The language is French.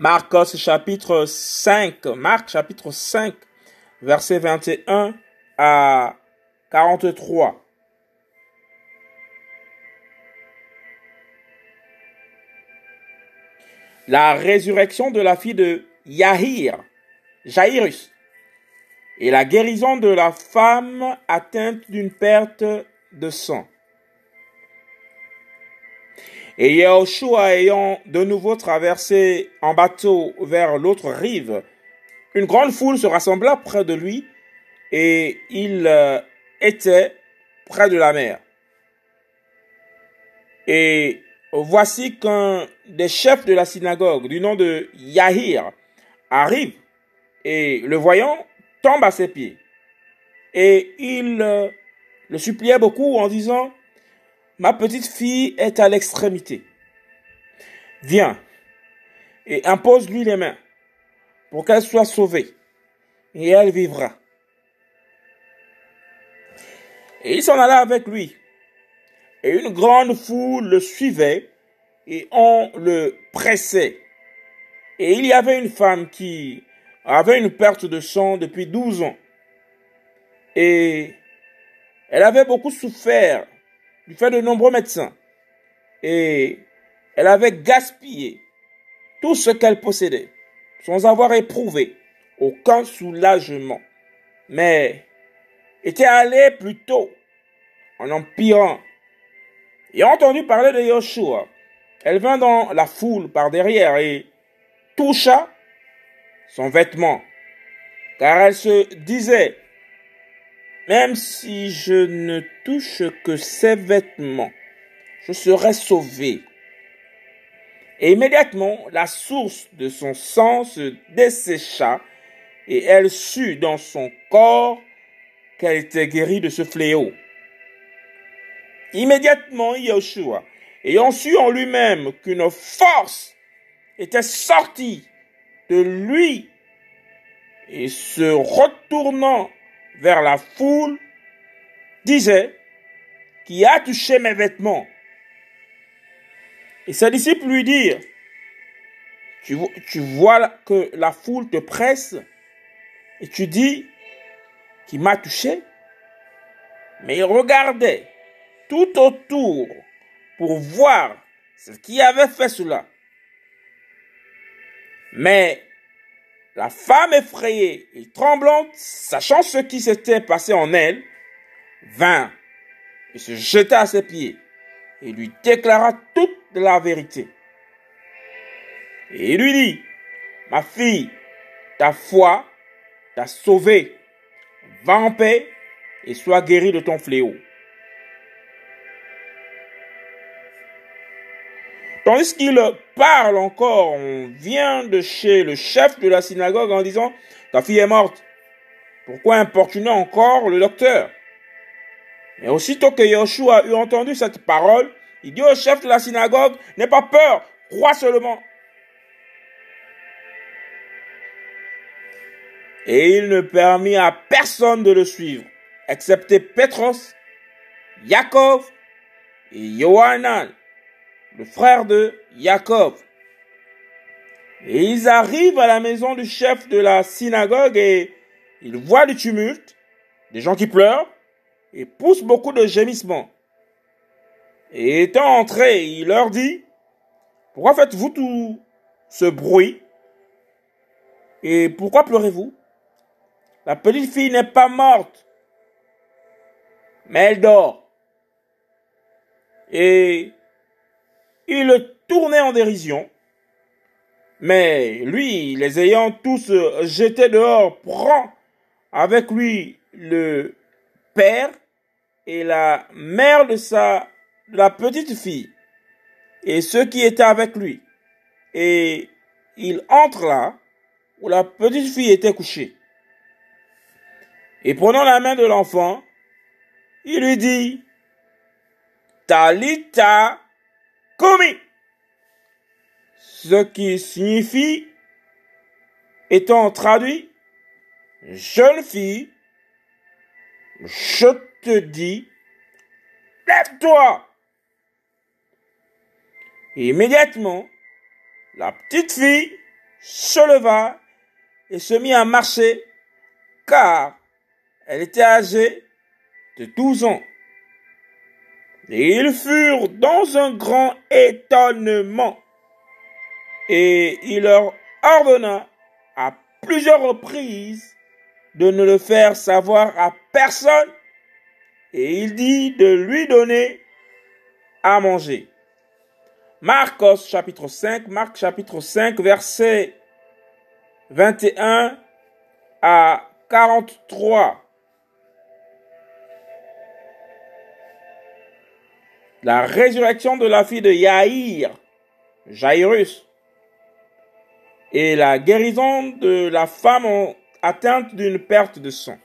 Marcos chapitre 5, Marc chapitre 5, verset 21 à 43. La résurrection de la fille de Yahir, Jairus, et la guérison de la femme atteinte d'une perte de sang. Et Yahushua ayant de nouveau traversé en bateau vers l'autre rive, une grande foule se rassembla près de lui et il euh, était près de la mer. Et voici qu'un des chefs de la synagogue du nom de Yahir arrive et le voyant tombe à ses pieds. Et il euh, le suppliait beaucoup en disant, ma petite fille est à l'extrémité. Viens et impose-lui les mains pour qu'elle soit sauvée et elle vivra. Et il s'en alla avec lui. Et une grande foule le suivait et on le pressait. Et il y avait une femme qui avait une perte de sang depuis douze ans. Et elle avait beaucoup souffert du fait de nombreux médecins. Et elle avait gaspillé tout ce qu'elle possédait sans avoir éprouvé aucun soulagement. Mais était allée plutôt en empirant. Et entendu parler de Yoshua, elle vint dans la foule par derrière et toucha son vêtement, car elle se disait, même si je ne touche que ses vêtements, je serai sauvé. Et immédiatement, la source de son sang se dessécha et elle sut dans son corps qu'elle était guérie de ce fléau. Immédiatement, Yeshua, ayant su en lui-même qu'une force était sortie de lui et se retournant vers la foule, disait, qui a touché mes vêtements. Et ses disciples lui dirent, tu, vois que la foule te presse et tu dis, qui m'a touché, mais il regardait tout autour pour voir ce qui avait fait cela. Mais la femme effrayée et tremblante, sachant ce qui s'était passé en elle, vint et se jeta à ses pieds et lui déclara toute la vérité. Et il lui dit, ma fille, ta foi t'a sauvée. Va en paix et sois guérie de ton fléau. Tandis qu'il parle encore, on vient de chez le chef de la synagogue en disant, ta fille est morte. Pourquoi importuner encore le docteur? Et aussitôt que Yoshua eut entendu cette parole, il dit au chef de la synagogue, n'aie pas peur, crois seulement. Et il ne permit à personne de le suivre, excepté Petros, Jacob et Johanan, le frère de Jacob. Et ils arrivent à la maison du chef de la synagogue et ils voient du tumulte, des gens qui pleurent et poussent beaucoup de gémissements. Et étant entré, il leur dit, pourquoi faites-vous tout ce bruit Et pourquoi pleurez-vous? La petite fille n'est pas morte, mais elle dort. Et il le tournait en dérision. Mais lui, les ayant tous jetés dehors, prend avec lui le père et la mère de sa la petite fille et ceux qui étaient avec lui. Et il entre là où la petite fille était couchée. Et prenant la main de l'enfant, il lui dit, Talita Ce qui signifie, étant traduit, jeune fille, je te dis, lève-toi. Et immédiatement, la petite fille se leva et se mit à marcher, car elle était âgée de douze ans. Et ils furent dans un grand étonnement. Et il leur ordonna à plusieurs reprises de ne le faire savoir à personne. Et il dit de lui donner à manger. Marcos chapitre 5, Marc chapitre 5, verset 21 à 43. La résurrection de la fille de Yaïr, Jairus, et la guérison de la femme atteinte d'une perte de sang.